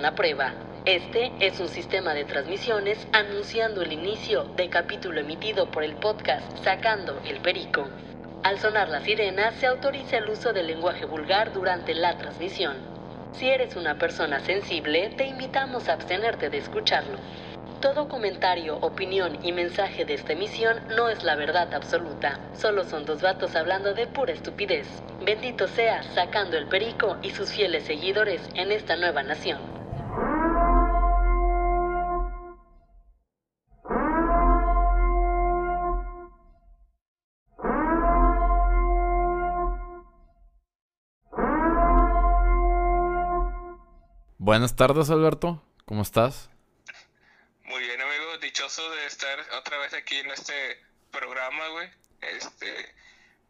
una prueba. Este es un sistema de transmisiones anunciando el inicio de capítulo emitido por el podcast Sacando el Perico. Al sonar la sirena, se autoriza el uso del lenguaje vulgar durante la transmisión. Si eres una persona sensible, te invitamos a abstenerte de escucharlo. Todo comentario, opinión y mensaje de esta emisión no es la verdad absoluta. Solo son dos vatos hablando de pura estupidez. Bendito sea sacando el perico y sus fieles seguidores en esta nueva nación. Buenas tardes, Alberto. ¿Cómo estás? Muy bien, amigo. Dichoso de estar otra vez aquí en este programa, güey. Este,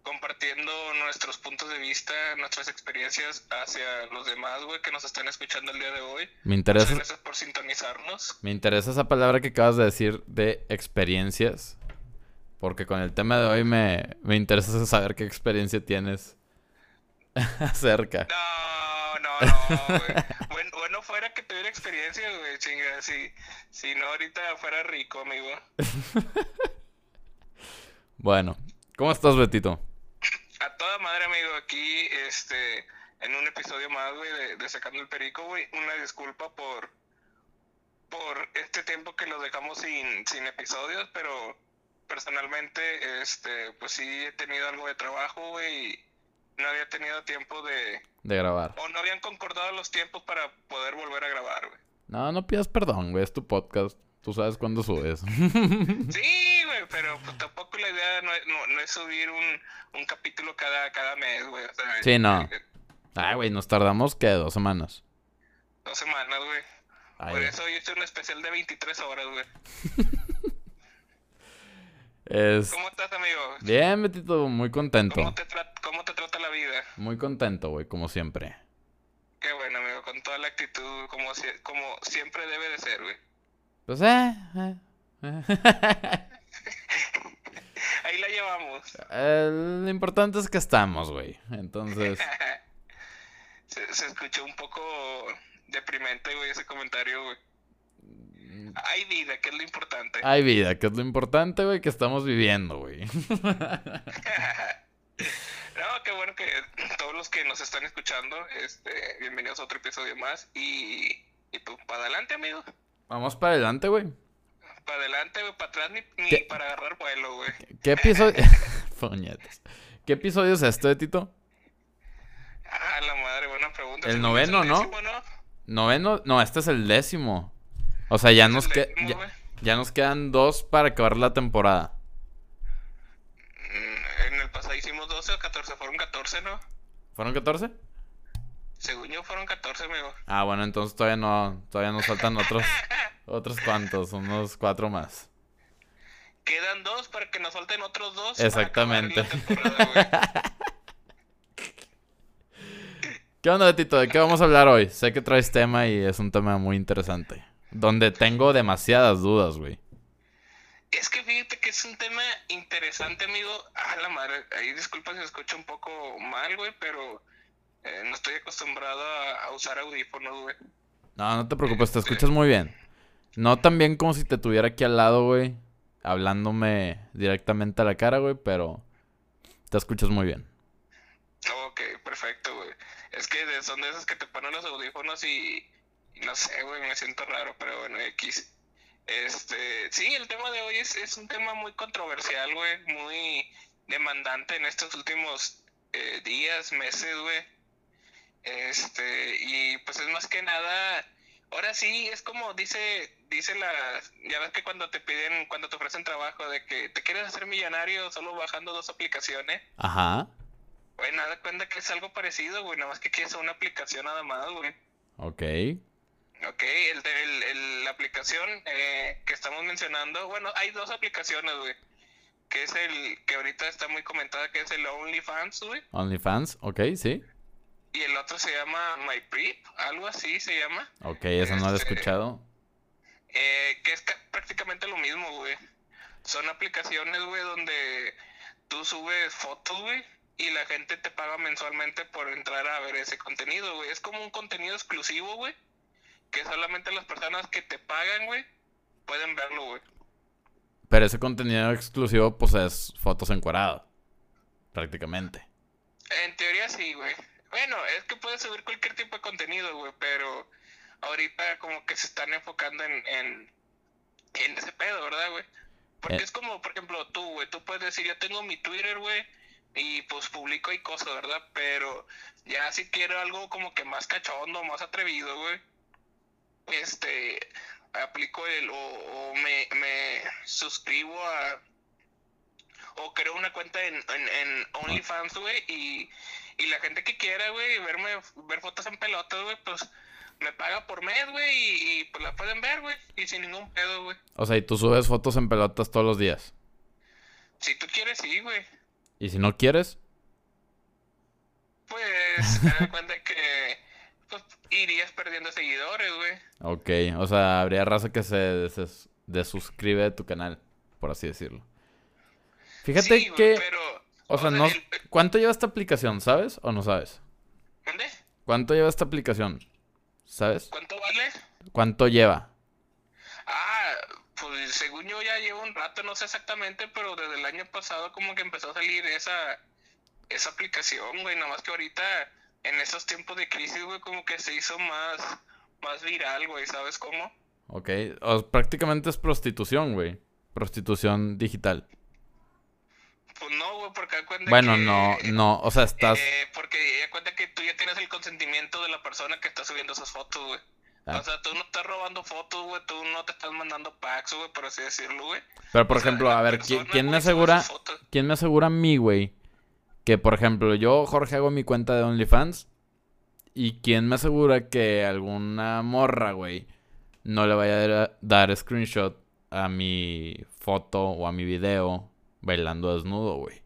compartiendo nuestros puntos de vista, nuestras experiencias hacia los demás, güey, que nos están escuchando el día de hoy. Me interesa, Muchas gracias por sintonizarnos. me interesa esa palabra que acabas de decir de experiencias. Porque con el tema de hoy me, me interesa saber qué experiencia tienes acerca. No, no, no, güey. Bueno, fuera que tuviera experiencia, güey, chinga. Si, si no, ahorita fuera rico, amigo. Bueno, ¿cómo estás, Betito? A toda madre, amigo, aquí, este, en un episodio más, güey, de, de Sacando el Perico, güey. Una disculpa por, por este tiempo que lo dejamos sin, sin episodios, pero personalmente, este, pues sí he tenido algo de trabajo, güey, y no había tenido tiempo de, De grabar. o no habían concordado los tiempos para poder volver a grabar, güey. No, no pidas perdón, güey. Es tu podcast. Tú sabes cuándo subes. Sí, güey, pero pues tampoco la idea no es, no, no es subir un, un capítulo cada, cada mes, güey. O sea, Sí, no. eh, Ay, güey, nos tardamos, ¿qué? Dos semanas. Dos semanas, güey. Por eso hoy hice un especial de 23 horas, güey. Es... ¿Cómo estás, amigo? Bien, Betito, muy contento. ¿Cómo te, tra- ¿Cómo te trata la vida? Muy contento, güey, como siempre. Qué bueno, amigo, con toda la actitud, como, si- como siempre debe de ser, güey. Pues, eh, eh, eh. Ahí la llevamos. Eh, lo importante es que estamos, güey. Entonces, se, se escuchó un poco deprimente, güey, ese comentario, güey. Hay vida, que es lo importante. hay vida, que es lo importante, güey, que estamos viviendo, güey. No, qué bueno que todos los que nos están escuchando, este, bienvenidos a otro episodio más. Y, y pues para adelante, amigo. Vamos para adelante, güey. Para adelante, güey, para atrás, ni, ni ¿Qué? para agarrar vuelo, güey. ¿Qué episodio? Puñetas. ¿Qué episodio es este, Tito? Ah, la madre, buena pregunta. El noveno, décimo, ¿no? ¿Noveno? No, este es el décimo. O sea, ya nos, que- ya, nos quedan dos para acabar la temporada. Mm, En el pasado hicimos 12 o 14, fueron 14, ¿no? ¿Fueron 14? Según yo fueron 14, amigo. Ah, bueno, entonces todavía no, todavía nos faltan otros, otros cuantos, unos cuatro más. Quedan dos para que nos falten otros dos. Exactamente. Para. ¿Qué onda, Betito? ¿De qué vamos a hablar hoy? Sé que traes tema y es un tema muy interesante. Donde tengo demasiadas dudas, güey. Es que fíjate que es un tema interesante, amigo. Ah, la madre. Ahí disculpa si escucho un poco mal, güey, pero eh, no estoy acostumbrado a, a usar audífonos, güey. No, no te preocupes, te escuchas muy bien. No tan bien como si te tuviera aquí al lado, güey. Hablándome directamente a la cara, güey, pero te escuchas muy bien. Ok, perfecto, güey. Es que son de esos que te ponen los audífonos y no sé, güey, me siento raro, pero bueno, X. Este, sí, el tema de hoy es, es un tema muy controversial, güey, muy demandante en estos últimos eh, días, meses, güey. Este, y pues es más que nada, ahora sí, es como dice, dice la, ya ves que cuando te piden, cuando te ofrecen trabajo de que te quieres hacer millonario solo bajando dos aplicaciones. Ajá. Güey, nada da cuenta que es algo parecido, güey. Nada más que quieres una aplicación nada más, güey. Ok. Ok, el, de- el- el- la aplicación eh, que estamos mencionando, bueno, hay dos aplicaciones, güey. Que es el que ahorita está muy comentada, que es el OnlyFans, güey. OnlyFans, ok, sí. Y el otro se llama MyPrip, algo así se llama. Ok, eso no lo he Este- escuchado. Eh, que es ca- prácticamente lo mismo, güey. Son aplicaciones, güey, donde tú subes fotos, güey, y la gente te paga mensualmente por entrar a ver ese contenido, güey. Es como un contenido exclusivo, güey, que solamente las personas que te pagan, güey, pueden verlo, güey. Pero ese contenido exclusivo, pues es fotos encuadradas. Prácticamente. En teoría sí, güey. Bueno, es que puedes subir cualquier tipo de contenido, güey, pero ahorita como que se están enfocando en, en, en ese pedo, ¿verdad, güey? Porque Eh. es como, por ejemplo, tú, güey, tú puedes decir, yo tengo mi Twitter, güey, y pues publico ahí cosas, ¿verdad? Pero ya si quiero algo como que más cachondo, más atrevido, güey, este, aplico el, o, o me, me suscribo a, o creo una cuenta en, en, en OnlyFans, güey, y, y la gente que quiera, güey, verme, ver fotos en pelotas, güey, pues me paga por mes, güey, y, y, pues la pueden ver, güey, y sin ningún pedo, güey. O sea, y tú subes fotos en pelotas todos los días. Si tú quieres, sí, güey. Y si no quieres, Pues, te das cuenta que irías perdiendo seguidores, güey. ok. O sea, habría raza que se des- desuscribe de tu canal, por así decirlo. Fíjate Sí, que, pero, o sea, no, el- ¿cuánto lleva esta aplicación? ¿Sabes o no sabes? ¿Dónde? ¿Cuánto lleva esta aplicación? ¿Sabes? ¿Cuánto vale? ¿Cuánto lleva? Ah, pues según yo ya llevo un rato, no sé exactamente, pero desde el año pasado como que empezó a salir esa, esa aplicación, güey, nada más que ahorita en esos tiempos de crisis, güey, como que se hizo más, más viral, güey, ¿sabes cómo? Ok. O- prácticamente es prostitución, güey. Prostitución digital. Pues no, güey, porque da cuenta Bueno, que... no, no. O sea, estás... Eh, porque da cuenta que tú ya tienes el consentimiento de la persona que está subiendo esas fotos, güey. Ah. O sea, tú no estás robando fotos, güey, tú no te estás mandando packs, güey, por así decirlo, güey. Pero, por O ejemplo, a ver, ¿qui- persona, ¿quién me asegura... ¿Quién me asegura a mí, güey? Que, por ejemplo, yo, Jorge, hago mi cuenta de OnlyFans. ¿Y quién me asegura que alguna morra, güey, no le vaya a dar- screenshot a mi foto o a mi video bailando desnudo, güey?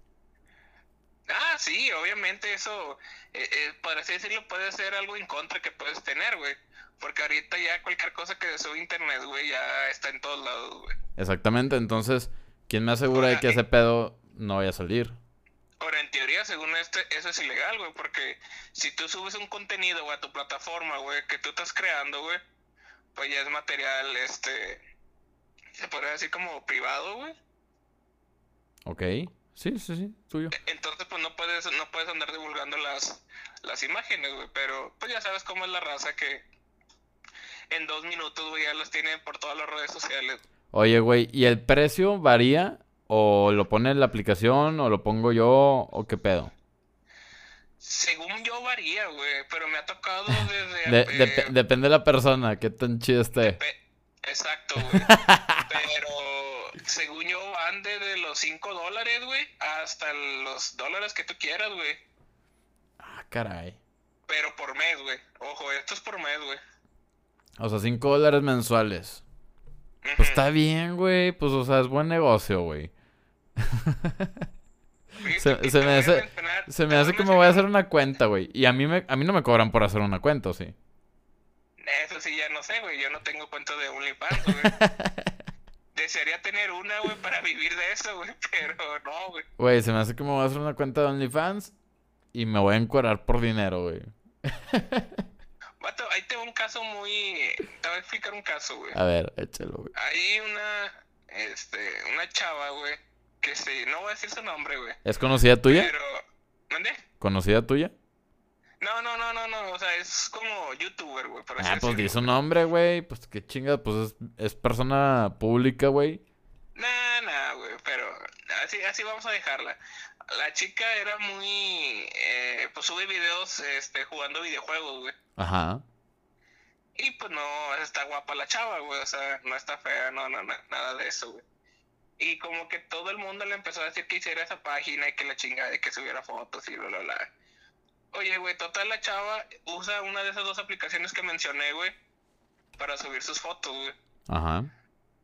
Ah, sí, obviamente eso, eh, eh, por así decirlo, puede ser algo en contra que puedes tener, güey. Porque ahorita ya cualquier cosa que sube internet, güey, ya está en todos lados, güey. Exactamente, entonces, ¿quién me asegura de que ese pedo no vaya a salir? Ahora, en teoría, según este, eso es ilegal, güey, porque si tú subes un contenido, güey, a tu plataforma, güey, que tú estás creando, güey, pues ya es material, este, se podría decir como privado, güey. ¿Ok? Sí, sí, sí, tuyo. Entonces, pues no puedes, no puedes andar divulgando las, las imágenes, güey, pero pues ya sabes cómo es la raza que en dos minutos, güey, ya las tienen por todas las redes sociales. Oye, güey, ¿y el precio varía? ¿O lo pone en la aplicación? ¿O lo pongo yo? ¿O qué pedo? Según yo varía, güey, pero me ha tocado desde... De- eh, dep- depende de la persona, qué tan chido esté. Exacto, güey. Pero según yo van desde los 5 dólares, güey, hasta los dólares que tú quieras, güey. Ah, caray. Pero por mes, güey. Ojo, esto es por mes, güey. O sea, 5 dólares mensuales. Pues está bien, güey. Pues, o sea, es buen negocio, güey. Se- me hace- Se me hace que me voy a hacer una cuenta, güey. Y a mí, me, a mí no me cobran por hacer una cuenta, ¿o sí? Eso sí, ya no sé, güey. Yo no tengo cuenta de OnlyFans, güey. Desearía tener una, güey, para vivir de eso, güey. Pero no, güey. Güey, se me hace que me voy a hacer una cuenta de OnlyFans y me voy a encuadrar por dinero, güey. Vato, ahí tengo un caso muy... Te voy a explicar un caso, güey. A ver, échalo, güey. Hay una... Este... Una chava, güey. Que se... No voy a decir su nombre, güey. ¿Es conocida tuya? Pero... ¿Mande? ¿Conocida tuya? No, no, no, no, no. O sea, es como youtuber, güey. así Ah, pues di su nombre, güey. Pues qué chinga, pues es, es persona pública, güey. Nah, nah, güey, pero así, así vamos a dejarla. La chica era muy, eh, pues sube videos, este, jugando videojuegos, güey. Ajá. Y pues no, está guapa la chava, güey, o sea, no está fea, no, no, no, nada de eso, güey. Y como que todo el mundo le empezó a decir que hiciera esa página y que la chingada de que subiera fotos y bla, bla, bla. Oye, güey, total la chava usa una de esas dos aplicaciones que mencioné, güey, para subir sus fotos, güey. Ajá.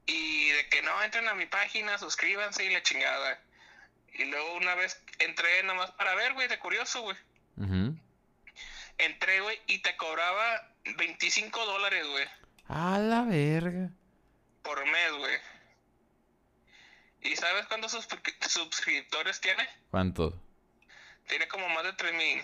Y de que no entren a mi página, suscríbanse y la chingada. Y luego una vez entré nada más para ver, güey, de curioso, güey. ujú. Entré, güey, y te cobraba 25 dólares, güey, A la verga. por mes, güey. ¿Y sabes cuántos suscri- suscriptores tiene? ¿Cuántos? Tiene como más de 3 mil.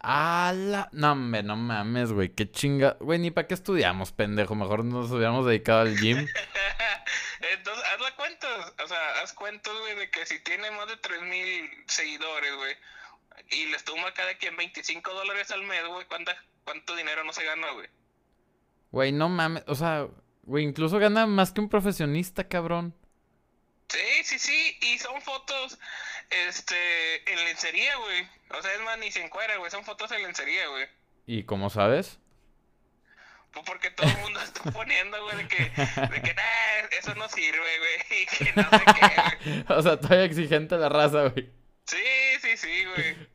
¡Hala! No, hombre, no mames, güey. Qué chinga. Güey, ni para qué estudiamos, pendejo. Mejor nos hubiéramos dedicado al gym. Entonces, haz la cuentas. O sea, haz cuentas, güey, de que si tiene más de 3000 seguidores, güey, y les toma cada quien 25 dólares al mes, güey, ¿cuánta, ¿cuánto dinero no se gana, güey? Güey, no mames. O sea, güey, incluso gana más que un profesionista, cabrón. Sí, sí, sí. Y son fotos, este, en lencería, güey. O sea, es más, ni se encuera, güey. Son fotos en lencería, güey. ¿Y cómo sabes? Pues porque todo el mundo está poniendo, güey, de que, de que, nah, eso no sirve, güey, y que no sé qué, güey. o sea, todavía exigente la raza, güey. Sí, sí, sí, güey.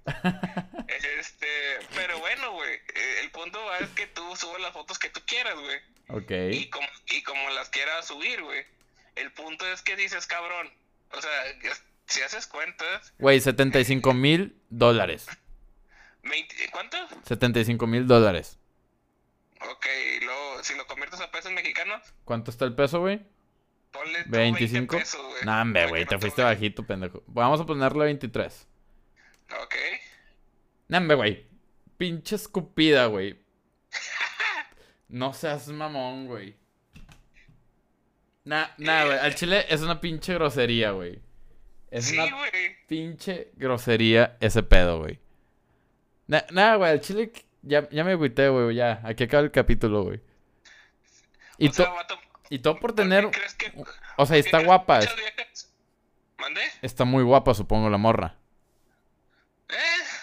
Este, pero bueno, güey, eh, el punto va es que tú subes las fotos que tú quieras, güey. Ok. Y como, y como las quieras subir, güey. Es que dices, cabrón, o sea, si haces cuentas, Güey, 75 mil dólares. 20, ¿cuánto? 75 mil dólares. Ok, y luego, si lo conviertes a pesos mexicanos, ¿Cuánto está el peso, güey? ponle tú 25. 20 pesos, güey. No, hombre, güey, te no fuiste bajito, pendejo. Vamos a ponerle 23. Ok. No, hombre, güey. Pinche escupida, güey. No seas mamón, güey. Nah, nah, güey. Al chile es una pinche grosería, güey. Es Sí, una pinche grosería ese pedo, güey. Nah, nah, güey, al chile ya, ya me agüité, güey, ya. Aquí acaba el capítulo, güey. Y, to- y todo por ¿por qué tener... crees que- O sea, está guapa. muchas viejas- ¿Mandé? Está muy guapa, supongo, la morra. Eh,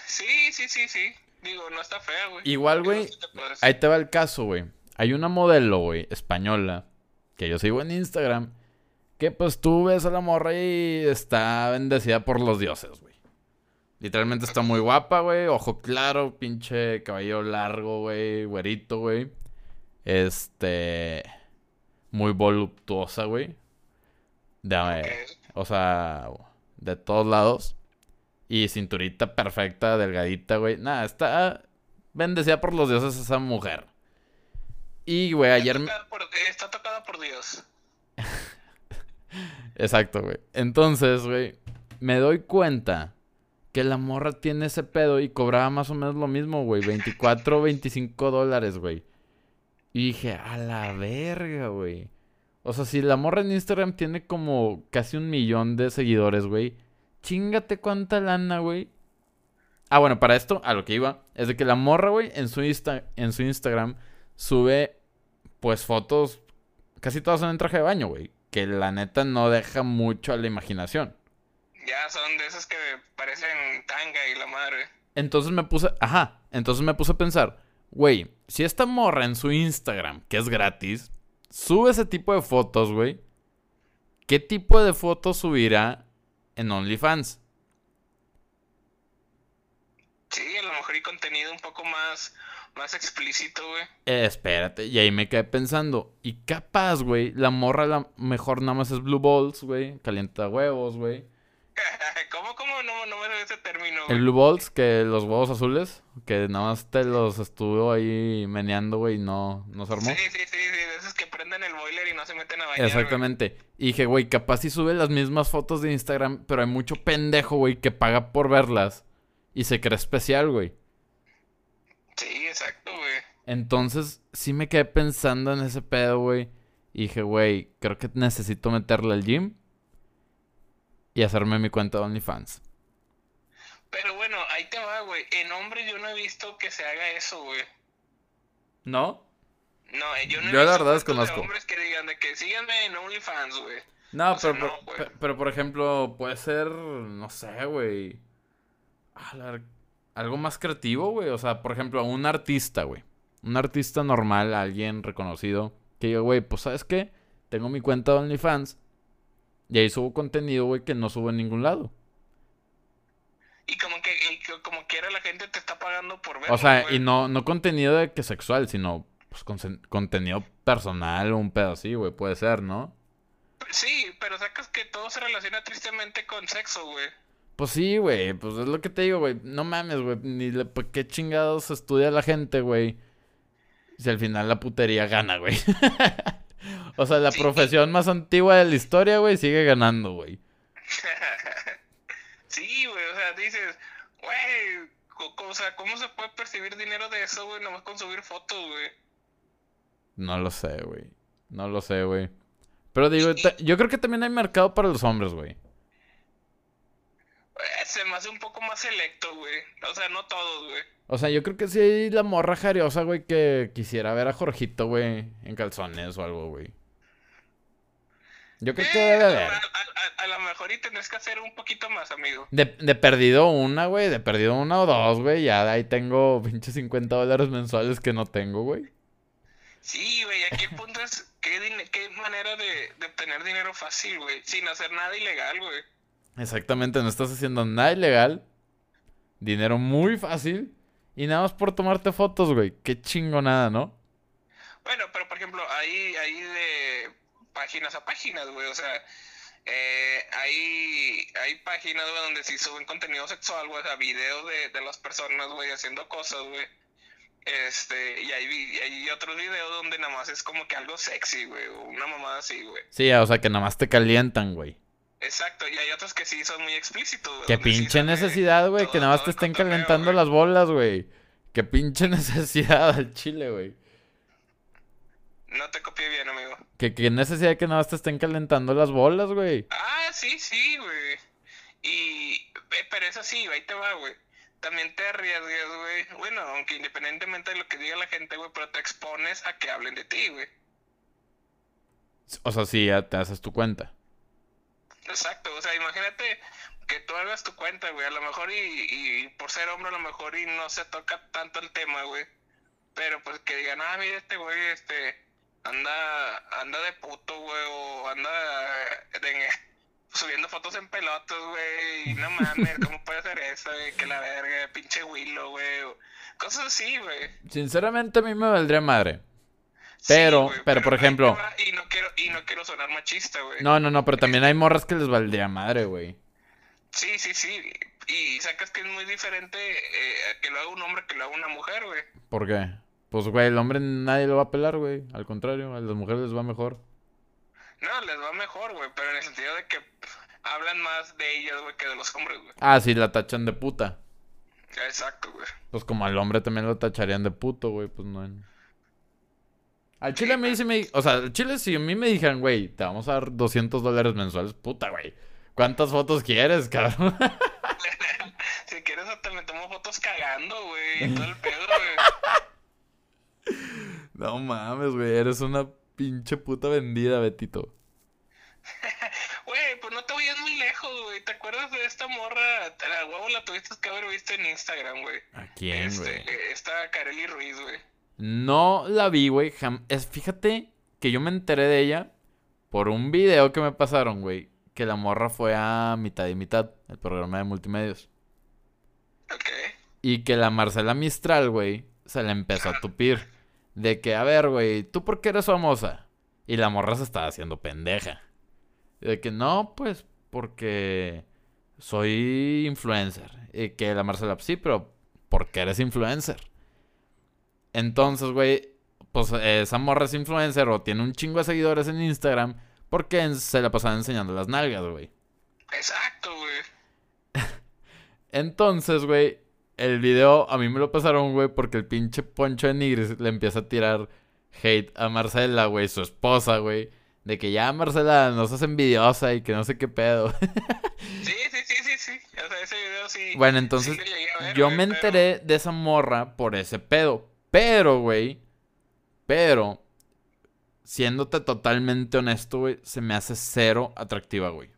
sí, sí, sí, sí. Digo, no está fea, güey. Igual, güey. Ahí te va el caso, güey. Hay una modelo, güey, española, que yo sigo en Instagram, que pues tú ves a la morra y está bendecida por los dioses, güey. Literalmente está muy guapa, güey, ojo claro, pinche cabello largo, güey, güerito, güey. Este... Muy voluptuosa, güey. O sea, de todos lados. Y cinturita perfecta, delgadita, güey. Nada, está bendecida por los dioses esa mujer. Y, güey, ayer... Está tocada por, está tocada por Dios. Exacto, güey. Entonces, güey, me doy cuenta que la morra tiene ese pedo y cobraba más o menos lo mismo, güey. 24, 25 dólares, güey. Y dije, a la verga, güey. O sea, si la morra en Instagram tiene como casi un millón de seguidores, güey. Chingate cuánta lana, güey. Ah, bueno, para esto, a lo que iba, es de que la morra, güey, en su, Insta en su Instagram sube, pues, fotos, casi todas son en traje de baño, güey. Que la neta no deja mucho a la imaginación. Ya son de esas que parecen tanga y la madre. Entonces me puse, ajá, entonces me puse a pensar, güey, si esta morra en su Instagram, que es gratis, sube ese tipo de fotos, güey, ¿qué tipo de fotos subirá en OnlyFans? Sí, a lo mejor y contenido un poco más, más explícito, güey. Eh, espérate, y ahí me quedé pensando, y capaz, güey, la morra la mejor nada más es Blue Balls, güey, calienta huevos, güey. ¿Cómo, cómo? No, no me ese término, El. Blue Balls, que los huevos azules, que nada más te los estuvo ahí meneando, güey, y no, no se armó. Sí, sí, sí, sí, de esos que prenden el boiler y no se meten a bañar, güey. Exactamente. Y dije, güey, capaz si sube las mismas fotos de Instagram, pero hay mucho pendejo, güey, que paga por verlas y se cree especial, güey. Sí, exacto, güey. Entonces, sí me quedé pensando en ese pedo, güey. Y dije, güey, creo que necesito meterle al gym y hacerme mi cuenta de OnlyFans. Pero bueno, ahí te va, güey. En hombres yo no he visto que se haga eso, güey. ¿No? No, eh, yo no he Yo la visto verdad cuentos desconozco. de hombres que digan de que síganme en OnlyFans, güey. No, O sea, pero, no, pero por ejemplo, puede ser, no sé, güey. a la- Algo más creativo, güey. O sea, por ejemplo, un artista, güey. Un artista normal, alguien reconocido. Que diga, güey, pues ¿sabes qué? Tengo mi cuenta de OnlyFans. Y ahí subo contenido, güey, que no subo en ningún lado. Y como que, y como quiera la gente te está pagando por ver. O sea, y no, no contenido de que sexual, sino pues, consen- contenido personal o un pedo así, güey. Puede ser, ¿no? Sí, pero sacas que todo se relaciona tristemente con sexo, güey. Pues sí, güey, pues es lo que te digo, güey. No mames, güey. Ni le, ¿por qué chingados estudia la gente, güey? Si al final la putería gana, güey. o sea, la Sí. profesión más antigua de la historia, güey, sigue ganando, güey. sí, güey, o sea, dices, güey, o sea, ¿cómo se puede percibir dinero de eso, güey? Nomás con subir fotos, güey. No lo sé, güey. No lo sé, güey. Pero digo, yo creo que también hay mercado para los hombres, güey. Eh, Se me hace un poco más selecto, güey. O sea, no todos, güey. O sea, yo creo que sí hay la morra jariosa, güey, que quisiera ver a Jorgito, güey, en calzones o algo, güey. Yo creo que debe a, haber. a- a- a lo mejor y tendrás que hacer un poquito más, amigo. De, de perdido una, güey, de perdido una o dos, güey. Ya de ahí tengo pinche 50 dólares mensuales que no tengo, güey. Sí, güey, aquí el punto es qué, manera de, de obtener dinero fácil, güey. Sin hacer nada ilegal, güey. Exactamente, no estás haciendo nada ilegal. Dinero muy fácil. Y nada más por tomarte fotos, güey. Qué chingonada, ¿no? Bueno, pero por ejemplo, hay, hay de páginas a páginas, güey. O sea, eh, hay, hay páginas, güey, donde sí suben contenido sexual, güey. O sea, videos de, de las personas, güey, haciendo cosas, güey. Este, y hay, y hay otros videos donde nada más es como que algo sexy, güey. Una mamada así, güey. Sí, o sea, que nada más te calientan, güey. Exacto, y hay otros que sí son muy explícitos, güey. Qué pinche necesidad, güey, que nada más te estén cotorreo, calentando las bolas, güey. Qué pinche necesidad al chile, güey. No te copié bien, amigo. Que qué necesidad que nada más te estén calentando las bolas, güey. Ah, sí, sí, güey. Y, eh, pero eso sí, ahí te va, güey. También te arriesgas, güey. Bueno, aunque independientemente de lo que diga la gente, güey, pero te expones a que hablen de ti, güey. O sea, sí, ya te haces tu cuenta. Exacto, o sea, imagínate que tú hagas tu cuenta, güey, a lo mejor y, y por ser hombre a lo mejor y no se toca tanto el tema, güey. Pero pues que digan, ah, mira este güey, este, anda, anda de puto, güey, o anda de- subiendo fotos en pelotas, güey, y no mames, ¿cómo puede hacer eso, güey? Que la verga, pinche Willow, güey, o cosas así, güey. Sinceramente a mí me valdría madre. Sí, Pero- pero, por ejemplo- Y no quiero, y no quiero sonar machista, güey. No, no, no, pero también hay morras que les valdría madre, güey. Sí, sí, sí. Y sacas que es muy diferente eh, que lo haga un hombre que lo haga una mujer, güey. ¿Por qué? Pues, güey, el hombre nadie lo va a pelar, güey. Al contrario, a las mujeres les va mejor. No, les va mejor, güey, pero en el sentido de que hablan más de ellas, güey, que de los hombres, güey. Ah, sí, la tachan de puta. Exacto, güey. Pues como al hombre también lo tacharían de puto, güey, pues no. Al chile a me... O sea, al chile si a mí me dijeran, güey, te vamos a dar 200 dólares mensuales, puta, güey. ¿Cuántas fotos quieres, cabrón? Si quieres hasta me tomo fotos cagando, güey, todo el pedo, güey. no mames, güey, eres una pinche puta vendida, Betito. Güey, pues no te vayas muy lejos, güey. ¿Te acuerdas de esta morra? La huevo la tuviste que haber visto en Instagram, güey. ¿A quién, Este, güey? eh, esta Kareli Ruiz, güey. No la vi, güey. fíjate que yo me enteré de ella por un video que me pasaron, güey. Que la morra fue a mitad y mitad, el programa de multimedios. Ok. Y que la Marcela Mistral, güey, se le empezó a tupir. De que, a ver, güey, ¿tú por qué eres famosa? Y la morra se estaba haciendo pendeja. De que, no, pues, porque soy influencer. Y que la Marcela, sí, pero ¿por qué eres influencer? Entonces, güey, pues esa morra es influencer o tiene un chingo de seguidores en Instagram porque se la pasaba enseñando las nalgas, güey. Exacto, güey. Entonces, güey, el video a mí me lo pasaron, güey, porque el pinche Poncho de Nigris le empieza a tirar hate a Marcela, güey, su esposa, güey. De que ya Marcela no seas envidiosa y que no sé qué pedo. Sí, sí, sí, sí, sí. O sea, ese video sí. bueno, entonces sí ver, yo me pero- enteré de esa morra por ese pedo. Pero, güey, pero, siéndote totalmente honesto, güey, se me hace cero atractiva, güey.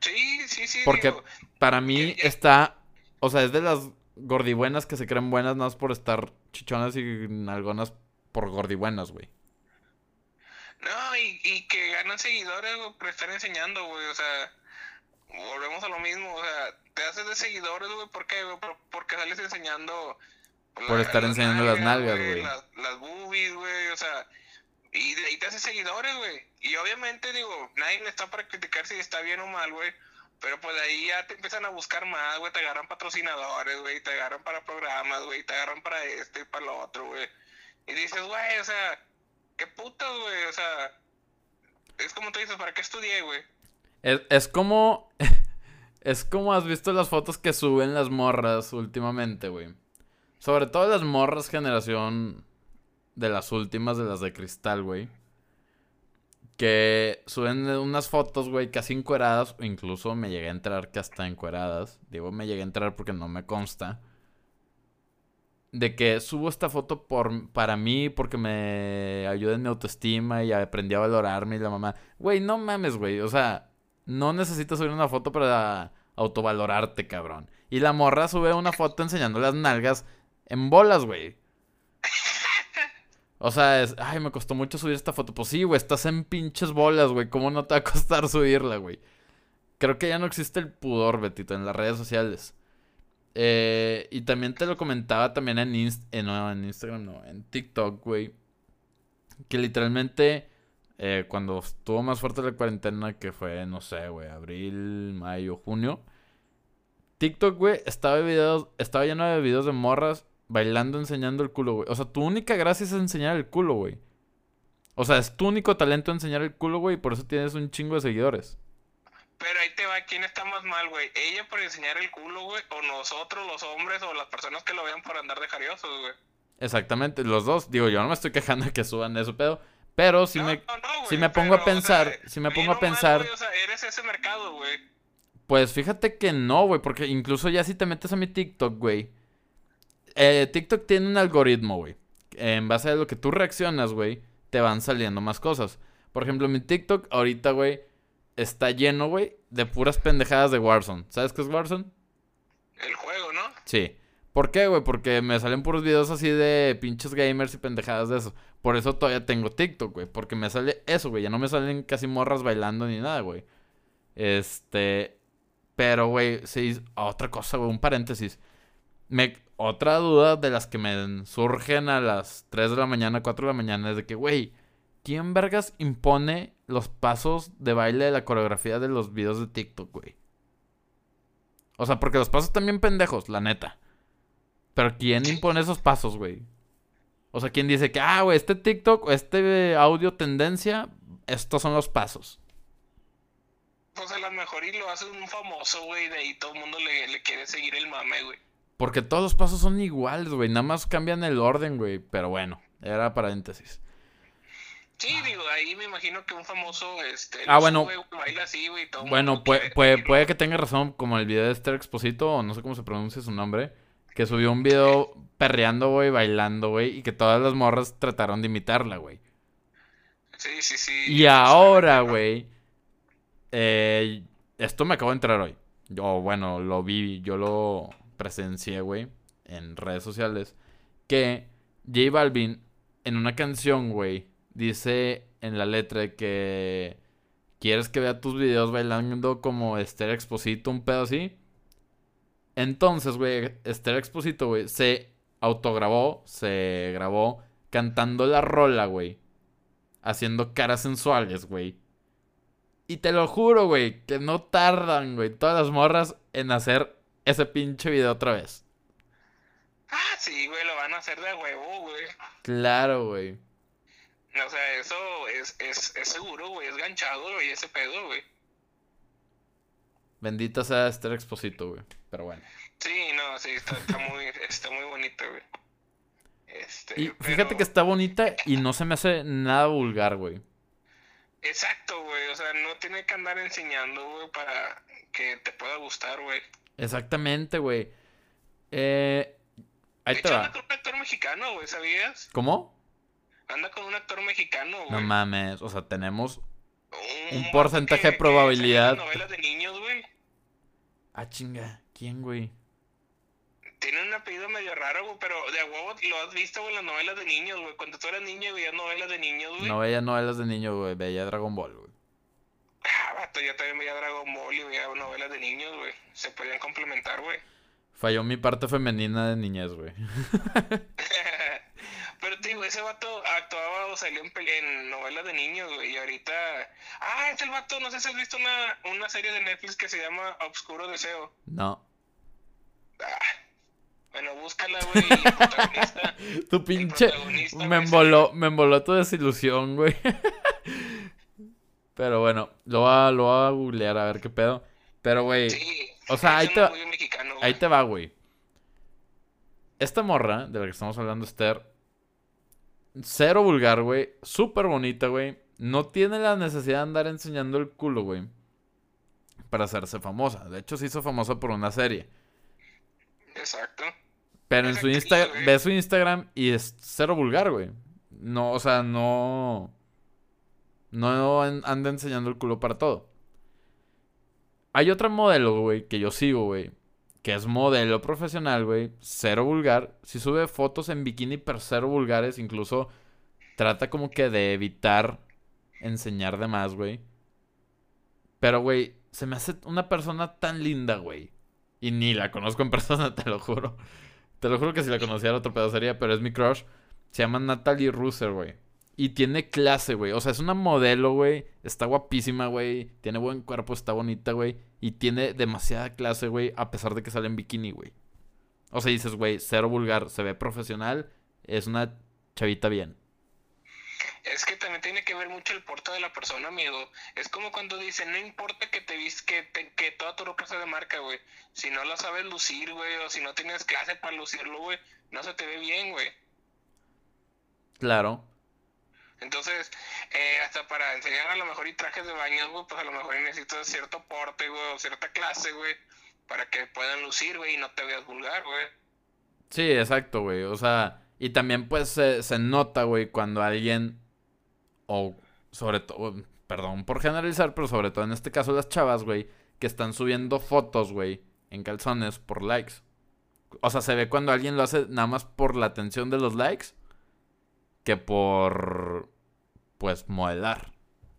Sí, sí, sí. Porque digo, para mí que- que- está, o sea, es de las gordibuenas que se creen buenas nada más por estar chichonas y algunas por gordibuenas, güey. No, y, y que ganan seguidores, güey, por estar enseñando, güey. O sea, volvemos a lo mismo. O sea, te haces de seguidores, güey. ¿Por qué, güey? Porque sales enseñando. Por estar enseñando las nalgas, güey. Las, las boobies, güey. O sea, y de ahí te haces seguidores, güey. Y obviamente, digo, nadie le está para criticar si está bien o mal, güey. Pero pues de ahí ya te empiezan a buscar más, güey. Te agarran patrocinadores, güey. Te agarran para programas, güey. Te agarran para este y para lo otro, güey. Y dices, güey, o sea, qué putas, güey. O sea, es como tú dices, ¿para qué estudié, güey? Es, es como, Es como has visto las fotos que suben las morras últimamente, güey. Sobre todo las morras generación de las últimas, de las de cristal, güey. Que suben unas fotos, güey, casi encueradas. O incluso me llegué a enterar que hasta encueradas. Digo, me llegué a enterar porque no me consta. De que subo esta foto por, para mí, porque me ayuda en mi autoestima y aprendí a valorarme y la mamá. Güey, no mames, güey. O sea, no necesitas subir una foto para autovalorarte, cabrón. Y la morra sube una foto enseñando las nalgas en bolas, güey. O sea, es, ay, me costó mucho subir esta foto. Pues sí, güey, estás en pinches bolas, güey. ¿Cómo no te va a costar subirla, güey? Creo que ya no existe el pudor, Betito, en las redes sociales. Eh, y también te lo comentaba también en, eh, no, en Instagram, no, en TikTok, güey. Que literalmente, eh, cuando estuvo más fuerte la cuarentena, que fue, no sé, güey, abril, mayo, junio. TikTok, güey, estaba, estaba lleno de videos de morras bailando enseñando el culo, güey. O sea, tu única gracia es enseñar el culo, güey. O sea, es tu único talento enseñar el culo, güey, y por eso tienes un chingo de seguidores. Pero ahí te va, ¿quién está más mal, güey? ¿Ella por enseñar el culo, güey? ¿O nosotros, los hombres, o las personas que lo vean por andar de jariosos, güey? Exactamente, los dos. Digo, yo no me estoy quejando de que suban eso, pedo. Pero si me, si me pongo a pensar, si me pongo a pensar... o sea, eres ese mercado, güey. Pues fíjate que no, güey, porque incluso ya si te metes a mi TikTok, güey eh, TikTok tiene un algoritmo, güey. En base a lo que tú reaccionas, güey, te van saliendo más cosas. Por ejemplo, mi TikTok ahorita, güey, está lleno, güey, de puras pendejadas de Warzone. ¿Sabes qué es Warzone? El juego, ¿no? Sí. ¿Por qué, güey? Porque me salen puros videos así de pinches gamers y pendejadas de eso. Por eso todavía tengo TikTok, güey. Porque me sale eso, güey. Ya no me salen casi morras bailando ni nada, güey. Este. Pero, güey, sí. Otra cosa, güey. Un paréntesis. Me, otra duda de las que me surgen a las 3 de la mañana, 4 de la mañana es de que, güey, ¿quién vergas impone los pasos de baile de la coreografía de los videos de TikTok, güey? O sea, porque los pasos también pendejos, la neta. Pero ¿quién impone esos pasos, güey? O sea, ¿quién dice que, ah, güey, este TikTok este audio tendencia, estos son los pasos? Pues a lo mejor y lo hace un famoso, güey, de ahí todo el mundo le, le quiere seguir el mame, güey. Porque todos los pasos son iguales, güey. Nada más cambian el orden, güey. Pero bueno, era paréntesis. Sí, digo, ahí me imagino que un famoso, este, ah, bueno, baila así, güey, bueno, puede, puede, que tenga razón, como el video de Esther Exposito, o no sé cómo se pronuncia su nombre, que subió un video perreando, güey, bailando, güey, y que todas las morras trataron de imitarla, güey. Sí, sí, sí. Y ahora, güey, eh, esto me acabo de entrar hoy. Yo, bueno, lo vi, yo lo, presencié, güey, en redes sociales, que J Balvin en una canción, güey, dice en la letra que quieres que vea tus videos bailando como Esther Exposito, un pedo así. Entonces, güey, Esther Exposito, güey, se autograbó, se grabó cantando la rola, güey. Haciendo caras sensuales, güey. Y te lo juro, güey, que no tardan, güey, todas las morras en hacer ese pinche video otra vez. Ah, sí, güey, lo van a hacer de huevo, güey. Claro, güey. O sea, eso es, es, es seguro, güey, es ganchado, güey, ese pedo, güey. Bendita sea este Exposito, güey. Pero bueno. Sí, no, sí, está, muy, está muy bonito, güey. Este, y fíjate que está bonita y no se me hace nada vulgar, güey. Exacto, güey. O sea, no tiene que andar enseñando, güey, para que te pueda gustar, güey. Exactamente, güey. Eh, ahí te va. anda con un actor mexicano, güey, ¿sabías? ¿Cómo? Anda con un actor mexicano, güey. No mames, o sea, tenemos un, porcentaje de probabilidad. novelas de niños, güey. Ah, chinga. ¿Quién, güey? Tiene un apellido medio raro, güey, pero de huevo lo has visto, güey, en las novelas de niños, güey. Cuando tú eras niño veías novelas de niños, güey. No veía novelas de niños, güey. Veía Dragon Ball, güey. Ah, vato, yo también veía Dragon Ball y veía novelas de niños, güey. Se podían complementar, güey. Falló mi parte femenina de niñez, güey. Pero te digo, ese vato actuaba o salió en, en novelas de niños, güey. Y ahorita. Ah, es el vato, no sé si has visto una, una serie de Netflix que se llama Obscuro Deseo. No. Ah. Bueno, búscala, güey. protagonista. tu pinche. Me emboló, me emboló tu desilusión, güey. Pero bueno, lo va, lo va a googlear a ver qué pedo. Pero, güey. Sí, O sea, ahí te, mexicano, ahí te va, güey. Esta morra de la que estamos hablando, Esther, cero vulgar, güey. Súper bonita, güey. No tiene la necesidad de andar enseñando el culo, güey. Para hacerse famosa. De hecho, se hizo famosa por una serie. Exacto. Pero en su Instagram, ve su Instagram y es cero vulgar, güey. No, o sea, no. No an- anda enseñando el culo para todo. Hay otra modelo, güey, que yo sigo, güey. Que es modelo profesional, güey. Cero vulgar. Si sube fotos en bikini, pero cero vulgares. Incluso trata como que de evitar enseñar de más, güey. Pero, güey, se me hace una persona tan linda, güey. Y ni la conozco en persona, te lo juro. Te lo juro que si la conociera otro pedo sería, pero es mi crush. Se llama Natalie Russer, güey. Y tiene clase, güey. O sea, es una modelo, güey. Está guapísima, güey. Tiene buen cuerpo, está bonita, güey. Y tiene demasiada clase, güey. A pesar de que sale en bikini, güey. O sea, dices, güey, cero vulgar. Se ve profesional. Es una chavita bien. Es que también tiene que ver mucho el porte de la persona, amigo. Es como cuando dicen, no importa que te vis que, te- que toda tu ropa sea de marca, güey. Si no la sabes lucir, güey, o si no tienes clase para lucirlo, güey, no se te ve bien, güey. Claro. Entonces, eh, hasta para enseñar a lo mejor y trajes de baño, güey, pues a lo mejor necesitas cierto porte, güey, o cierta clase, güey, para que puedan lucir, güey, y no te veas vulgar, güey. Sí, exacto, güey. O sea, y también pues se nota, güey, cuando alguien, o sobre todo, perdón por generalizar, pero sobre todo en este caso las chavas, güey, que están subiendo fotos, güey, en calzones por likes. O sea, se ve cuando alguien lo hace nada más por la atención de los likes que por, pues, modelar.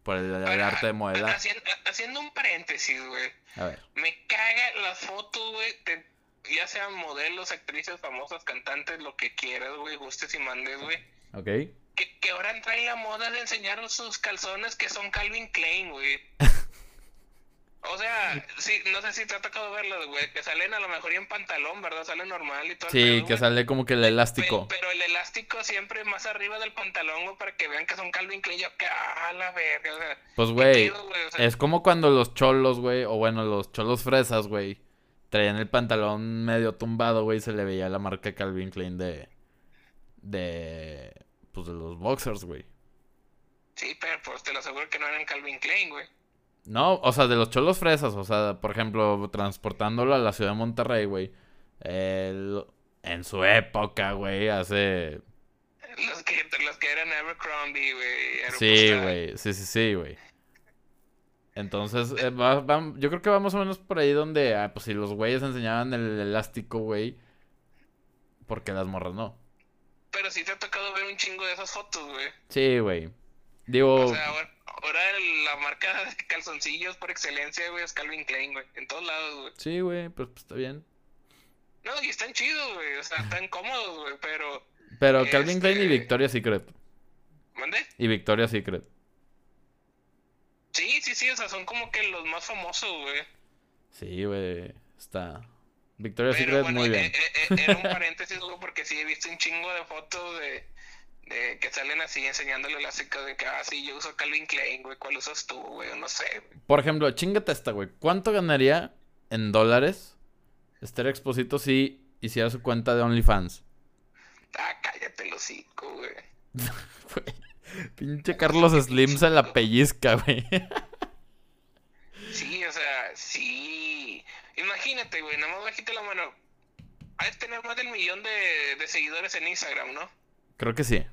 Por el, el Ahora, arte de modelar. Haciendo, haciendo un paréntesis, güey. A ver. Me caga las fotos, güey, de ya sean modelos, actrices, famosas, cantantes, lo que quieras, güey, gustes y mandes, güey. Ok. Que, que ahora traen la moda de enseñar sus calzones que son Calvin Klein, güey. O sea, sí, no sé si te ha tocado verlos, güey, que salen a lo mejor y en pantalón, ¿verdad? Salen normal y todo. el Sí, pedo, que sale como que el Pe- elástico. Pero, el elástico siempre más arriba del pantalón, güey, para que vean que son Calvin Klein. Yo, que a la verga, o sea. Pues, ¿qué güey, pedo, güey? O sea, Es como cuando los cholos, güey, o bueno, los cholos fresas, güey, traían el pantalón medio tumbado, güey, y se le veía la marca Calvin Klein de. de. pues de los boxers, güey. Sí, pero pues te lo aseguro que no eran Calvin Klein, güey. No, o sea, de los cholos fresas, o sea, por ejemplo, transportándolo a la ciudad de Monterrey, güey. el- en su época, güey, hace. Los que, los que eran Abercrombie, güey. Sí, güey, sí, sí, sí, güey. Entonces, eh, va- va- yo creo que va más o menos por ahí donde, ah, pues si los güeyes enseñaban el elástico, güey, porque las morras no. Pero sí te ha tocado ver un chingo de esas fotos, güey. Sí, güey. Digo, O sea, ahora, ahora la marca de calzoncillos por excelencia, güey, es Calvin Klein, güey. En todos lados, güey. sí, güey, pues, pues, está bien. No, y están chidos, güey. O sea, están cómodos, güey. Pero, Pero Calvin Klein y Este- Victoria's Secret. ¿mande? Y Victoria's Secret. Sí, sí, sí. O sea, son como que los más famosos, güey. Sí, güey, está. Victoria's Secret, bueno, muy eh, bien. eh, eh, era un paréntesis, güey, porque sí he visto un chingo de fotos de, de que salen así enseñándole el elástico de que, ah, sí, yo uso Calvin Klein, güey, ¿cuál usas tú, güey? No sé, güey. Por ejemplo, chingate esta, güey. ¿Cuánto ganaría en dólares Esther Exposito si hiciera su cuenta de OnlyFans? Ah, cállate el hocico, güey. Pinche Carlos Slim se la pellizca, güey. Sí, o sea, sí. Imagínate, güey, nada más bajita la mano. Hay que tener más del millón de, de seguidores en Instagram, ¿no? Creo que sí.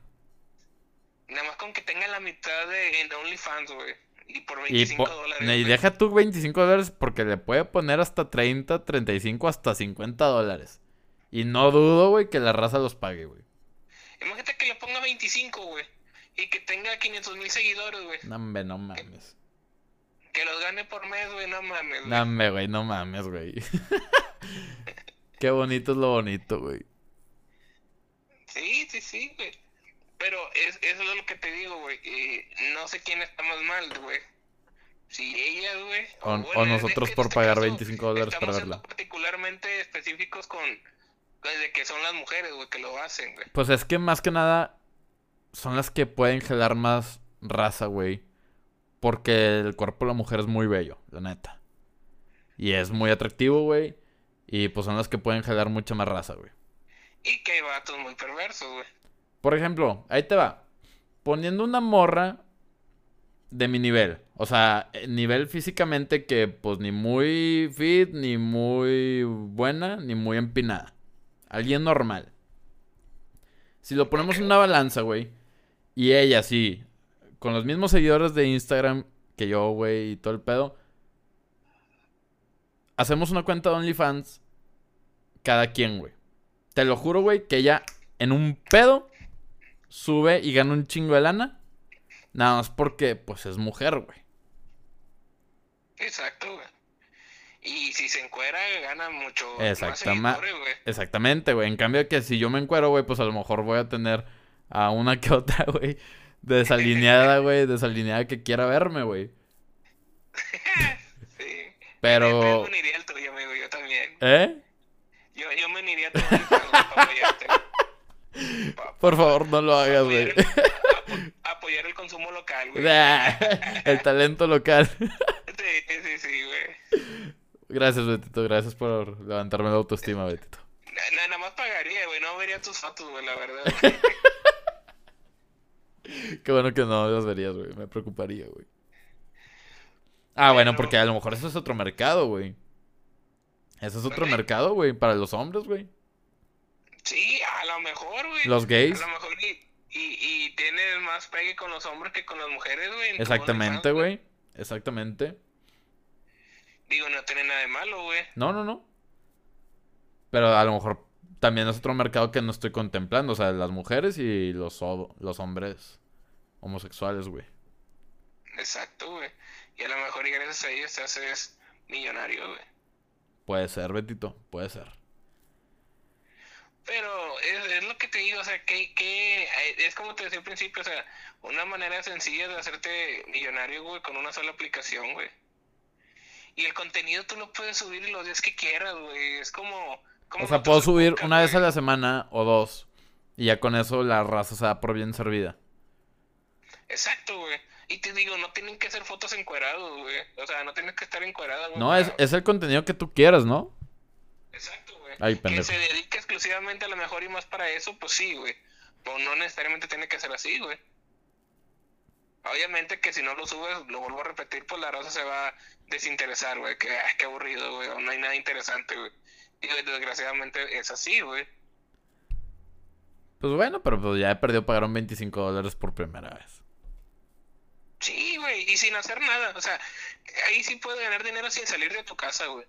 Nada más con que tenga la mitad de en OnlyFans, güey. Y por Y, 25 po- dólares. y deja tú 25 dólares porque le puede poner hasta 30, 35, hasta 50 dólares. Y no dudo, güey, que la raza los pague, güey. Imagínate que le ponga 25, güey. Y que tenga 500 mil seguidores, güey. No, hombre, no mames. Que los gane por mes, güey, no mames, güey. No, hombre, güey, no mames, güey. Qué bonito es lo bonito, güey. Sí, güey. Pero es, eso es lo que te digo, güey. eh, no sé quién está más mal, güey. Si ella, güey. O- o nosotros en por este pagar caso, 25 dólares para verla. particularmente específicos con. De que son las mujeres, güey, que lo hacen, güey. Pues es que más que nada son las que pueden gelar más raza, güey. Porque el cuerpo de la mujer es muy bello, la neta. Y es muy atractivo, güey. Y pues son las que pueden jalar mucha más raza, güey. Y que hay vatos muy perversos, güey. Por ejemplo, ahí te va. Poniendo una morra de mi nivel. O sea, eh, nivel físicamente que pues ni muy fit, ni muy buena, ni muy empinada. Alguien normal. Si lo ponemos en una balanza, güey. Y ella, sí. Con los mismos seguidores de Instagram que yo, güey, y todo el pedo. Hacemos una cuenta de OnlyFans. Cada quien, güey. Te lo juro, güey, que ella en un pedo sube y gana un chingo de lana. Nada más porque, pues, es mujer, güey. Exacto, güey. Y si se encuera, gana mucho Exactama- más güey. Exactamente, güey. En cambio que si yo me encuero, güey, pues a lo mejor voy a tener a una que otra, güey, desalineada, güey, desalineada que quiera verme, güey. Sí. Pero... Me uniría al tuyo, amigo, yo también. ¿Eh? Yo, yo me uniría a tu para apoyarte. Pa- Por favor, no lo hagas, güey. apoyar el consumo local, güey. El talento local. Sí, sí, sí, güey. Gracias, Betito. Gracias por levantarme la autoestima, Betito. Na- na- Nada más pagaría, güey. No vería tus fotos, güey, la verdad. güey. Qué bueno que no las verías, güey. Me preocuparía, güey. Ah, bueno, porque a lo mejor eso es otro mercado, güey. Eso es otro mercado, güey, para los hombres, güey. Sí, a lo mejor, güey. Los gays. A lo mejor y, y, y tienes más pegue con los hombres que con las mujeres, güey. Exactamente, güey. Exactamente. Digo, no tiene nada de malo, güey. No, no, no. Pero a lo mejor también es otro mercado que no estoy contemplando. O sea, las mujeres y los, los hombres homosexuales, güey. Exacto, güey. Y a lo mejor y gracias a ellos te haces millonario, güey. Puede ser, Betito. Puede ser. Pero es, es lo que te digo, o sea, que, que es como te decía al principio, o sea, una manera sencilla de hacerte millonario, güey, con una sola aplicación, güey. Y el contenido tú lo puedes subir los días que quieras, güey. Es como... como O sea, puedo subir una vez a la semana o dos. Y ya con eso la raza se da por bien servida. Exacto, güey. Y te digo, no tienen que ser fotos encuerados, güey. O sea, no tienes que estar encuerada, güey. No, es, es el contenido que tú quieras, ¿no? Exacto, güey. Ay, Que se dedique exclusivamente a lo mejor y más para eso, pues sí, güey. Pero no necesariamente tiene que ser así, güey. Obviamente que si no lo subes, lo vuelvo a repetir, pues la raza se va a desinteresar, güey. Que, ay, qué aburrido, güey. No hay nada interesante, güey. Y desgraciadamente es así, güey. Pues bueno, pero pues ya he perdido pagaron 25 dólares por primera vez. Sí, güey. Y sin hacer nada. O sea, ahí sí puedes ganar dinero sin salir de tu casa, güey.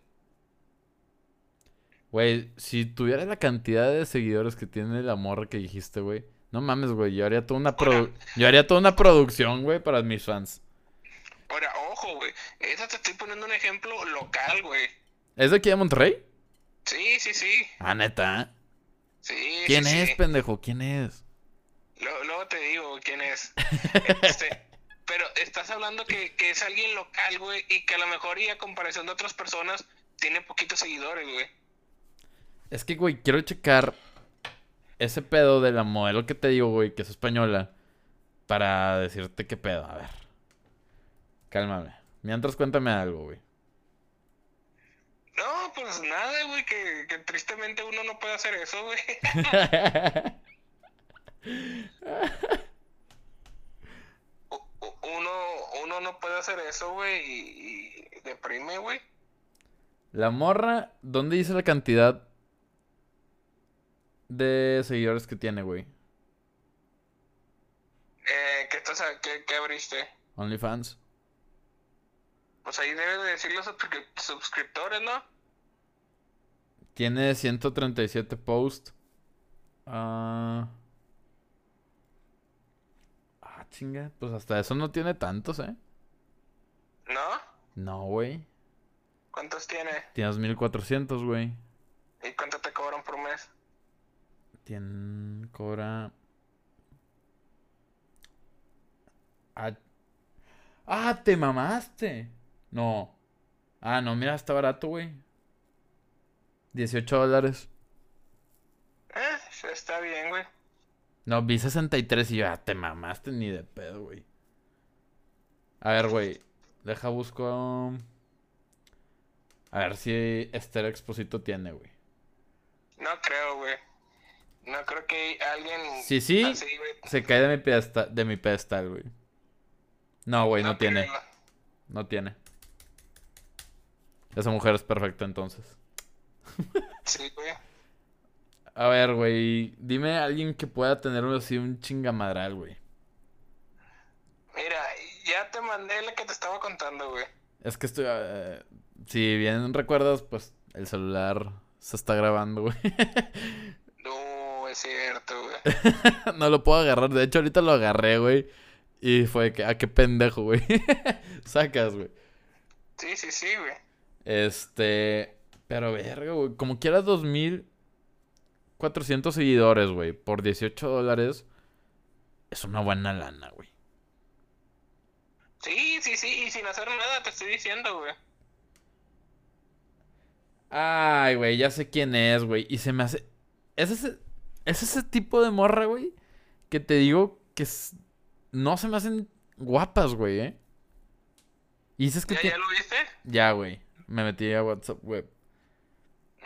Güey, si tuviera la cantidad de seguidores que tiene la morra que dijiste, güey. No mames, güey. Yo haría toda una produ- yo haría toda una producción, güey, para mis fans. Ahora, ojo, güey. Esa te estoy poniendo un ejemplo local, güey. ¿Es de aquí de Monterrey? Sí, sí, sí. Ah, neta. Sí, ¿Quién sí, es, sí. pendejo? ¿Quién es? Luego, luego te digo quién es. Este, pero estás hablando que, que es alguien local, güey, y que a lo mejor y a comparación de otras personas tiene poquitos seguidores, güey. Es que, güey, quiero checar ese pedo de la modelo que te digo, güey, que es española. Para decirte qué pedo. A ver. Cálmame. Mientras cuéntame algo, güey. No, pues nada, güey, que, que tristemente uno no puede hacer eso, güey. Uno, uno no puede hacer eso, güey, y, y deprime, güey. La morra, ¿dónde dice la cantidad de seguidores que tiene, güey? Eh, ¿qué, estás a- qué, qué abriste? OnlyFans. Pues ahí debes de decir los suscri- suscriptores, ¿no? Tiene 137 posts. Ah. Ah, chinga. Pues hasta eso no tiene tantos, ¿eh? ¿No? No, güey. ¿Cuántos tiene? Tienes 1400, güey. ¿Y cuánto te cobran por mes? Tiene. Cobra. Ah. ¡Ah, te mamaste! No. Ah, no, mira, está barato, güey. 18 dólares. Eh, está bien, güey. No, vi 63 y yo, ah, te mamaste ni de pedo, güey. A ver, güey. Deja busco. A ver si Esther Exposito tiene, güey. No creo, güey. No creo que alguien. Sí, sí. así. Se cae de mi pedestal, de mi pedestal, güey. No, güey, no, tiene. creo. No tiene. Esa mujer es perfecta entonces. Sí, güey. A ver, güey, dime a alguien que pueda tener así un chingamadral, güey. Mira, ya te mandé la que te estaba contando, güey. Es que estoy... Eh, si bien recuerdas, pues el celular se está grabando, güey. No, es cierto, güey. no lo puedo agarrar. De hecho, ahorita lo agarré, güey. Y fue que, ah, qué pendejo, güey. Sacas, güey. Sí, sí, sí, güey. Este, pero verga, güey. Como quieras 2000, 400 seguidores, güey, por 18 dólares, es una buena lana, güey. Sí, sí, sí, y sin hacer nada, te estoy diciendo, güey. Ay, güey, ya sé quién es, güey. Y se me hace... Es ese, ese tipo de morra, güey, que te digo que no se me hacen guapas, güey, ¿eh? Y dices que... ¿Ya, ¿Ya lo viste? Ya, güey. Me metí a WhatsApp web.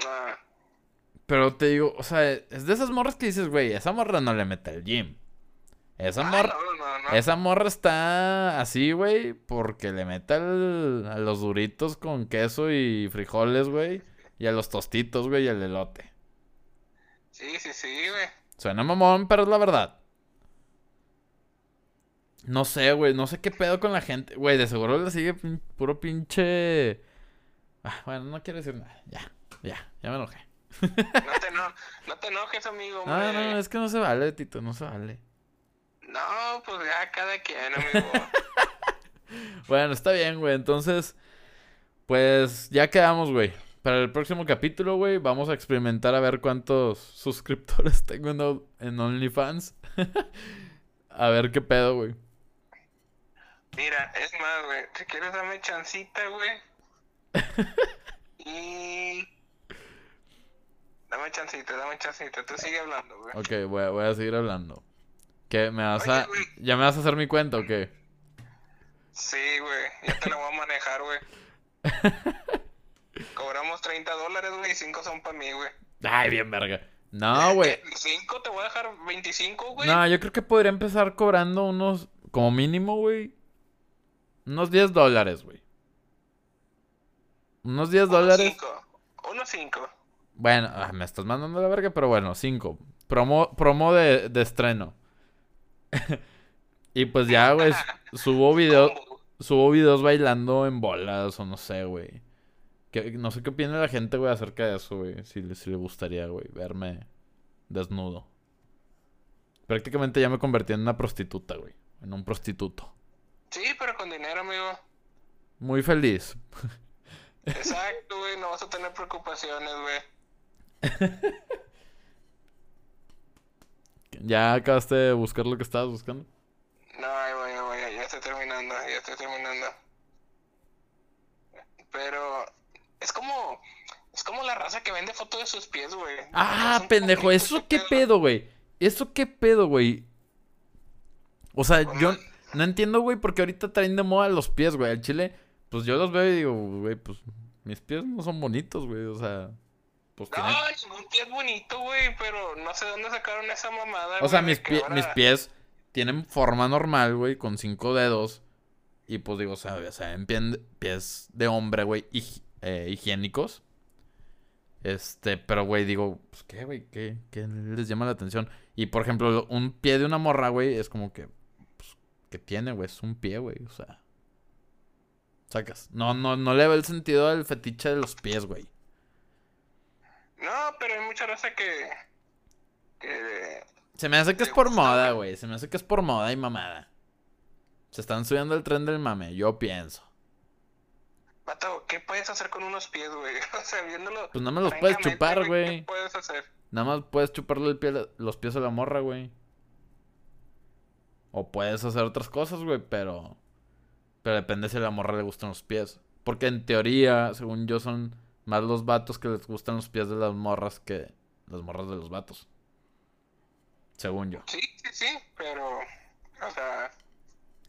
Ah. Pero te digo, o sea, es de esas morras que dices, güey, esa morra no le mete al gym. Esa ah, morra. no, no, no. Esa morra está así, güey, porque le mete al- a los duritos con queso y frijoles, güey. Y a los tostitos, güey, y al elote. Sí, sí, sí, güey. Suena mamón, pero es la verdad. No sé, güey, no sé qué pedo con la gente. Güey, de seguro le sigue pin- puro pinche... Ah, bueno, no quiero decir nada. Ya, ya, ya me enojé. No te, no, no te enojes, amigo, No, hombre. no, es que no se vale, Tito, no se vale. No, pues ya cada quien, amigo. Bueno, está bien, güey. Entonces, pues ya quedamos, güey. Para el próximo capítulo, güey, vamos a experimentar a ver cuántos suscriptores tengo en OnlyFans. a ver qué pedo, güey. Mira, es más, güey. Si quieres, dame chancita, güey. Y. Dame chancita, dame chancita. Tú sigue hablando, güey. Ok, voy a, voy a seguir hablando. ¿Qué? ¿Me vas Oye, a... güey. ¿Ya me vas a hacer mi cuenta o qué? Sí, güey. Ya te la voy a manejar, güey. Cobramos 30 dólares, güey, y 5 son para mí, güey. Ay, bien verga. No, güey. 5 te voy a dejar 25, güey. No, yo creo que podría empezar cobrando unos, como mínimo, güey. Unos 10 dólares, güey. Unos 10 dólares. 5. Unos 5. Bueno, ah, me estás mandando la verga, pero bueno, 5. Promo, promo de, de estreno. y pues ya, güey, subo video, subo videos bailando en bolas o no sé, güey. Que- No sé qué opina la gente, güey, acerca de eso, güey. Si, si le gustaría, güey, verme desnudo. Prácticamente ya me convertí en una prostituta, güey. En un prostituto. Sí, pero con dinero, amigo. Muy feliz. Exacto, güey. No vas a tener preocupaciones, güey. ¿Ya acabaste de buscar lo que estabas buscando? No, ahí voy, ahí voy, ya estoy terminando, ya estoy terminando. Pero es como, es como la raza que vende fotos de sus pies, güey. Ah, pendejo, ¿eso qué pedo, güey? ¿Eso qué pedo, güey? O sea, yo no entiendo, güey, porque ahorita traen de moda los pies, güey. Al chile, pues yo los veo y digo, güey, pues mis pies no son bonitos, güey. O sea, pues tienen... No, es bonito, güey, pero no sé dónde sacaron esa mamada. O sea, mis, de que pie- ahora- mis pies tienen forma normal, güey, con cinco dedos. Y pues digo, o sea, o sea, en pie- pies de hombre, güey, eh, higiénicos. Este, pero, güey, digo, pues, ¿qué, güey? ¿Qué, qué les llama la atención? Y, por ejemplo, un pie de una morra, güey, es como que, pues, ¿qué tiene, güey? Es un pie, güey, o sea. Sacas. No, no, no le veo el sentido al fetiche de los pies, güey. No, pero hay mucha raza que... que... Se me hace que es ¿Te por moda, güey? Se me hace que es por moda y mamada. Se están subiendo el tren del mame, yo pienso. Vato, ¿qué puedes hacer con unos pies, güey? O sea, viéndolo... Pues no me los puedes chupar, ¿Qué güey. puedes hacer? Nada más puedes chuparle el pie, los pies a la morra, güey. O puedes hacer otras cosas, güey, pero... Pero depende si a la morra le gustan los pies. Porque en teoría, según yo, son más los vatos que les gustan los pies de las morras que las morras de los vatos. Según yo. Sí, sí, sí, pero... O sea...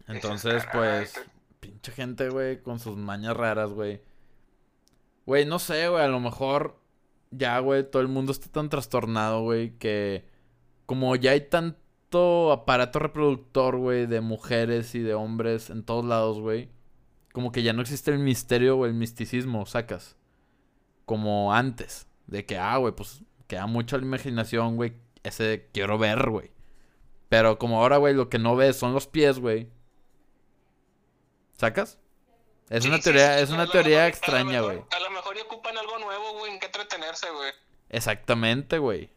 Entonces, pues, te- pinche gente, güey, con sus mañas raras, güey. Güey, no sé, güey, a lo mejor ya, güey, todo el mundo está tan trastornado, güey, que como ya hay tanto aparato reproductor, güey, de mujeres y de hombres en todos lados, güey, como que ya no existe el misterio o el misticismo, sacas. Como antes, de que, ah, güey, pues queda mucho la imaginación, güey, ese quiero ver, güey. Pero como ahora, güey, lo que no ves son los pies, güey. ¿Sacas? Es Sí, una teoría, sí, es una teoría mejor- extraña, güey. A lo mejor ocupan algo nuevo, güey, en qué entretenerse, güey. Exactamente, güey.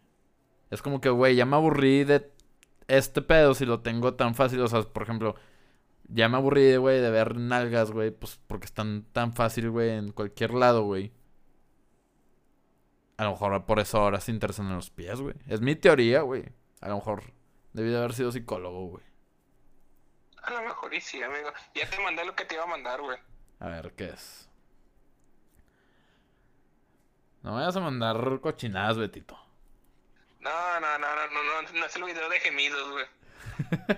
Es como que, güey, ya me aburrí de este pedo si lo tengo tan fácil. O sea, por ejemplo, ya me aburrí, güey, de ver nalgas, güey, pues porque están tan fácil, güey, en cualquier lado, güey. A lo mejor por eso ahora se interesan en los pies, güey. Es mi teoría, güey. A lo mejor debí de haber sido psicólogo, güey. A lo mejor y sí, amigo. Ya te mandé lo que te iba a mandar, güey. A ver, ¿qué es? No me vayas a mandar cochinadas, Betito. No, no, no, no, no, no, no es el video de gemidos, güey.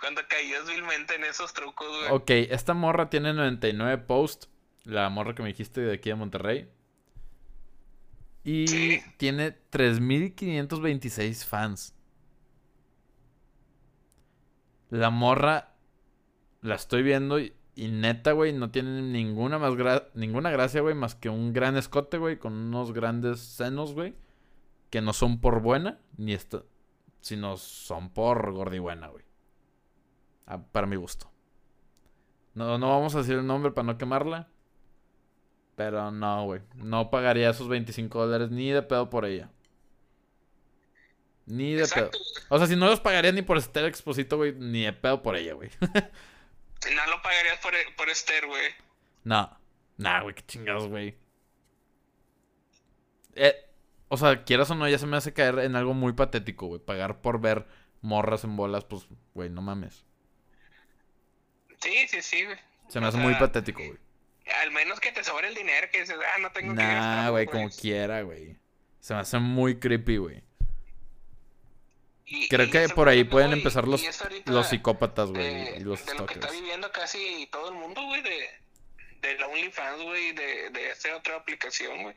Cuando caías vilmente en esos trucos, güey. Ok, esta morra tiene 99 posts. La morra que me dijiste de aquí de Monterrey. Y Sí. tiene 3526 fans. La morra la estoy viendo y, y neta, güey, no tiene ninguna más gra- ninguna gracia, güey, más que un gran escote, güey, con unos grandes senos, güey, que no son por buena ni esto, sino son por gordibuena, güey. Ah, para mi gusto. No, no vamos a decir el nombre para no quemarla. Pero no, güey. No pagaría esos 25 dólares ni de pedo por ella. Ni de Exacto, pedo. O sea, si no los pagaría ni por Esther Exposito, güey, ni de pedo por ella, güey. No lo pagarías por, por Esther, güey. no. Nah, güey, qué chingados, güey. Eh, o sea, quieras o no, ya se me hace caer en algo muy patético, güey. Pagar por ver morras en bolas, pues, güey, no mames. Sí, sí, sí, güey. Se me O hace muy patético, güey. Al menos que te sobre el dinero, que dices, ah, no tengo que Nah, gastar. güey, como quiera, güey. Se me hace muy creepy, güey. Creo que por ahí pueden empezar los, los psicópatas, güey, y los de lo que está viviendo casi todo el mundo, güey, de, de la OnlyFans, güey, de, de esta otra aplicación, güey.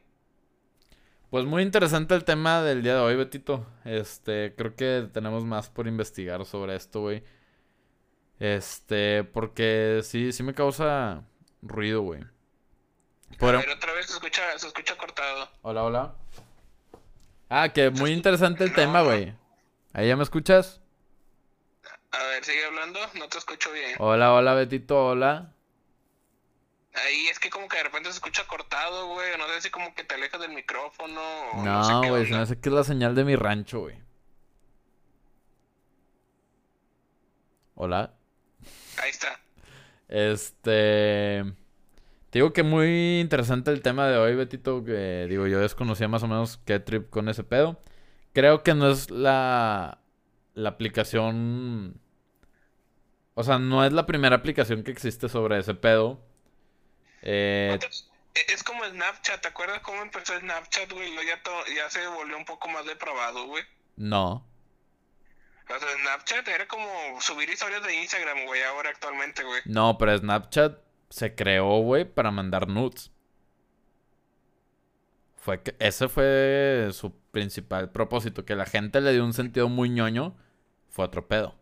Pues muy interesante el tema del día de hoy, Betito. Este, creo que tenemos más por investigar sobre esto, güey. Este, porque sí, sí me causa ruido, güey. A ver, otra vez se escucha, se escucha cortado. Hola, hola. Ah, que muy interesante el No, tema, no. güey. ¿Ahí ya me escuchas? A ver, sigue hablando, no te escucho bien. Hola, hola, Betito, hola. Ahí es que como que de repente se escucha cortado, güey. No sé si como que te alejas del micrófono o no, sé No, qué güey, se me hace que es la señal de mi rancho, güey. Hola. Ahí está. Este. Te digo que muy interesante el tema de hoy, Betito. Que digo, yo desconocía más o menos qué trip con ese pedo. Creo que no es la. La aplicación. O sea, no es la primera aplicación que existe sobre ese pedo. Eh, Es como Snapchat, ¿te acuerdas cómo empezó Snapchat, güey? Luego ya, ya se volvió un poco más depravado, güey. no. O sea, Snapchat era como subir historias de Instagram, güey, ahora actualmente, güey. No, pero Snapchat se creó, güey, para mandar nudes. Fue que ese fue su principal propósito, que la gente le dio un sentido muy ñoño, fue otro pedo.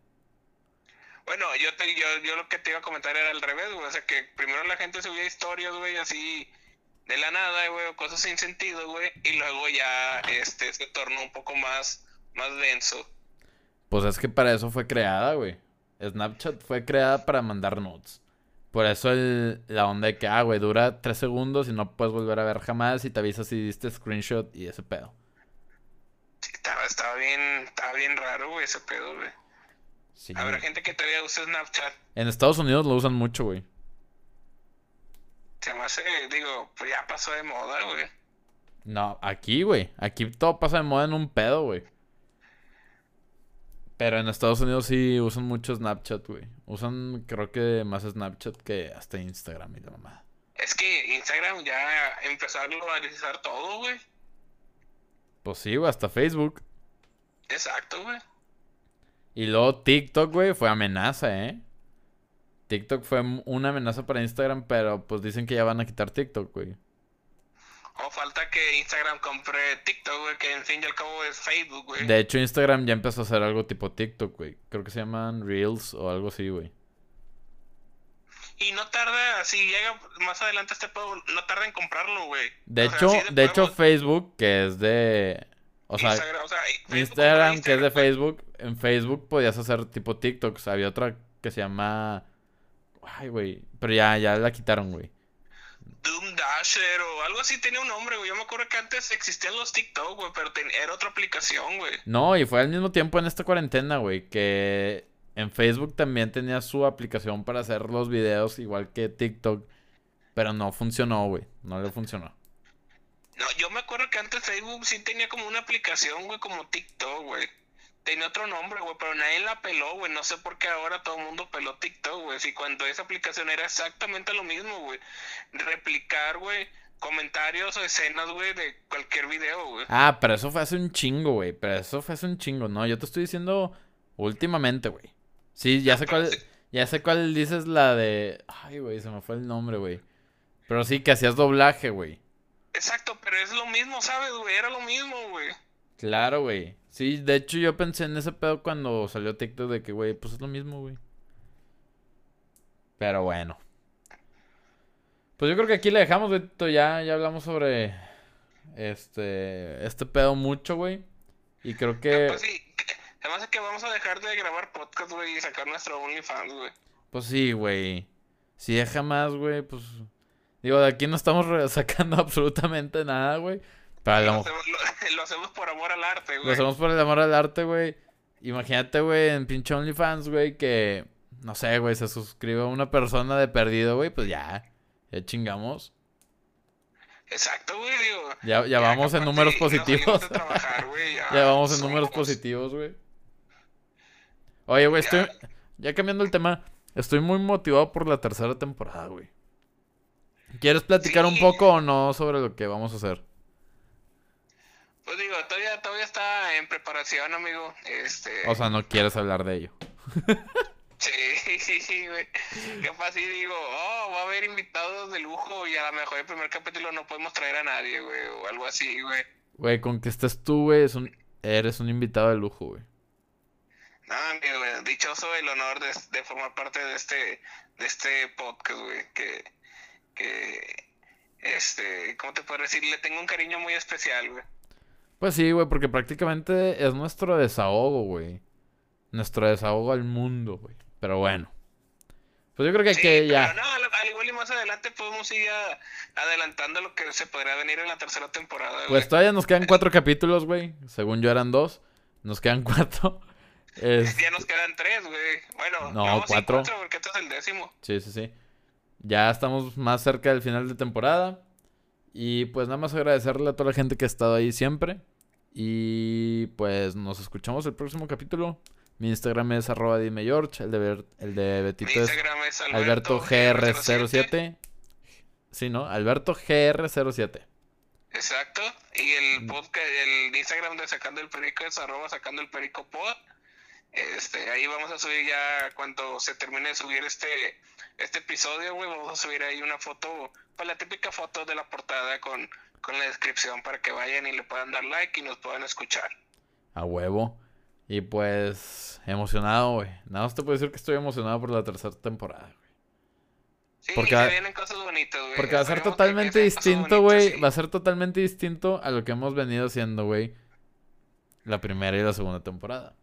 Bueno, yo, te, yo, yo lo que te iba a comentar era al revés, güey. O sea, que primero la gente subía historias, güey, así de la nada, güey, cosas sin sentido, güey. Y luego ya este se tornó un poco más, más denso. Pues es que para eso fue creada, güey. Snapchat fue creada para mandar nudes. Por eso el- la onda de que, ah, güey, dura tres segundos y no puedes volver a ver jamás y te avisa si diste screenshot y ese pedo. Sí, estaba, estaba bien, estaba bien raro, güey, ese pedo, güey. Sí. Habrá gente que todavía usa Snapchat. En Estados Unidos lo usan mucho, güey. Se me hace, digo, pues ya pasó de moda, güey. No, aquí, güey. Aquí todo pasa de moda en un pedo, güey. Pero en Estados Unidos sí usan mucho Snapchat, güey. Usan, creo que más Snapchat que hasta Instagram y la mamá. Es que Instagram ya empezó a globalizar todo, güey. Pues sí, güey, hasta Facebook. Exacto, güey. Y luego TikTok, güey, fue amenaza, ¿eh? TikTok fue una amenaza para Instagram, pero pues dicen que ya van a quitar TikTok, güey. O falta que Instagram compre TikTok, güey, que en fin y al cabo es Facebook, güey. De hecho, Instagram ya empezó a hacer algo tipo TikTok, güey. Creo que se llaman Reels o algo así, güey. Y no tarda, si llega más adelante este pedo, no tarda en comprarlo, güey. De O sea, hecho, sí de hecho Facebook, que es de... O sea, Instagram, o sea, Facebook Instagram, compra que es de. Facebook, en Facebook podías hacer tipo TikToks. Había otra que se llama... Ay, güey. Pero ya, ya la quitaron, güey. Doom Dasher o algo así tenía un nombre, güey. Yo me acuerdo que antes existían los TikTok, güey, pero ten- era otra aplicación, güey. No, y fue al mismo tiempo en esta cuarentena, güey, que en Facebook también tenía su aplicación para hacer los videos igual que TikTok, pero no funcionó, güey, no le funcionó. No, yo me acuerdo que antes Facebook sí tenía como una aplicación, güey, como TikTok, güey. Tenía otro nombre, güey, pero nadie la peló, güey. No sé por qué ahora todo el mundo peló TikTok, güey. Si cuando esa aplicación era exactamente lo mismo, güey. Replicar, güey, comentarios o escenas, güey, de cualquier video, güey. Ah, pero eso fue hace un chingo, güey, pero eso fue hace un chingo, no, yo te estoy diciendo últimamente, güey. Sí, ya sé cuál, ya sé cuál dices la de... Ay, güey, se me fue el nombre, güey. Pero sí, que hacías doblaje, güey. Exacto, pero es lo mismo, ¿sabes, güey? Era lo mismo, güey. Claro, güey. Sí, de hecho yo pensé en ese pedo cuando salió TikTok de que, güey, pues es lo mismo, güey. Pero bueno. Pues yo creo que aquí le dejamos, güey. Tito, Ya, ya hablamos sobre este este pedo mucho, güey. Y creo que Pues sí, además es que vamos a dejar de grabar podcast, güey, y sacar nuestro OnlyFans, güey. pues sí, güey. Si deja más, güey, pues digo, de aquí no estamos sacando absolutamente nada, güey. Para Lo lo, hacemos, lo- lo hacemos por amor al arte, Lo güey. hacemos por el amor al arte, güey. Imagínate, güey, en pinche OnlyFans, güey, que, no sé, güey, se suscribe una persona de perdido, güey, pues ya, ya chingamos. Exacto, güey, digo. Ya, ya vamos en números positivos. de trabajar, güey, ya Ya vamos en números positivos, güey. Oye, güey, estoy, Ya. cambiando el tema, estoy muy motivado por la tercera temporada, güey. ¿Quieres platicar un poco o no sobre lo que vamos a hacer? Pues digo, todavía, todavía está en preparación, amigo. Este. O sea, no quieres hablar de ello. Sí, sí, sí, güey. Capaz sí digo, oh, va a haber invitados de lujo y a lo mejor el primer capítulo no podemos traer a nadie, güey, o algo así, güey. Güey, con que estés tú, güey, es un- eres un invitado de lujo, güey. No, amigo, güey, dichoso el honor de, de formar parte de este, de este podcast, güey, que, que, este, ¿cómo te puedo decir? Le tengo un cariño muy especial, güey. Pues sí, güey, porque prácticamente es nuestro desahogo, güey. Nuestro desahogo al mundo, güey. Pero bueno. Pues yo creo que, Sí, que pero ya. no, al, al igual y más adelante podemos ir a- adelantando lo que se podría venir en la tercera temporada, güey. Pues todavía nos quedan cuatro capítulos, güey. Según yo eran dos. Nos quedan cuatro. Es- Ya nos quedan tres, güey. Bueno, No, sí, cuatro. porque este es el décimo. Sí, sí, sí. Ya estamos más cerca del final de temporada. Y pues nada más agradecerle a toda la gente que ha estado ahí siempre. Y pues nos escuchamos el próximo capítulo. Mi Instagram es arroba dime George. El de, el de Betito es es Alberto GR07. Sí, ¿no? Alberto GR07. Exacto. Y el podcast, el Instagram de Sacando el Perico es arroba Sacando el Perico Pod. Este, ahí vamos a subir ya cuando se termine de subir este, este episodio, güey, vamos a subir ahí una foto, pues la típica foto de la portada con, con la descripción para que vayan y le puedan dar like y nos puedan escuchar. A huevo. Y pues emocionado, güey. Nada más te puedo decir que estoy emocionado por la tercera temporada, güey. Sí, Porque se va- vienen cosas bonitas, güey. Porque va a ser totalmente distinto, güey. sí. Va a ser totalmente distinto a lo que hemos venido haciendo, güey. La primera y la segunda temporada.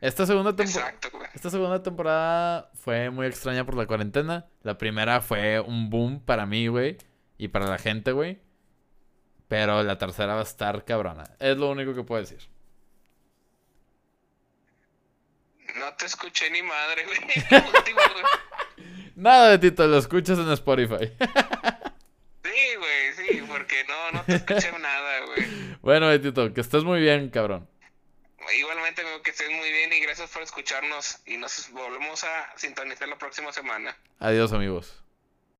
Esta segunda. Exacto. Esta segunda temporada fue muy extraña por la cuarentena. La primera fue un boom para mí, güey. Y para la gente, güey. Pero la tercera va a estar cabrona. Es lo único que puedo decir. No te escuché ni madre, güey. Nada, Betito, lo escuchas en Spotify. Sí, güey, sí, porque no, no te escuché nada, güey. bueno, Betito, que estés muy bien, cabrón. Igualmente, amigo, que estés muy bien y gracias por escucharnos. Y nos volvemos a sintonizar la próxima semana. Adiós, amigos.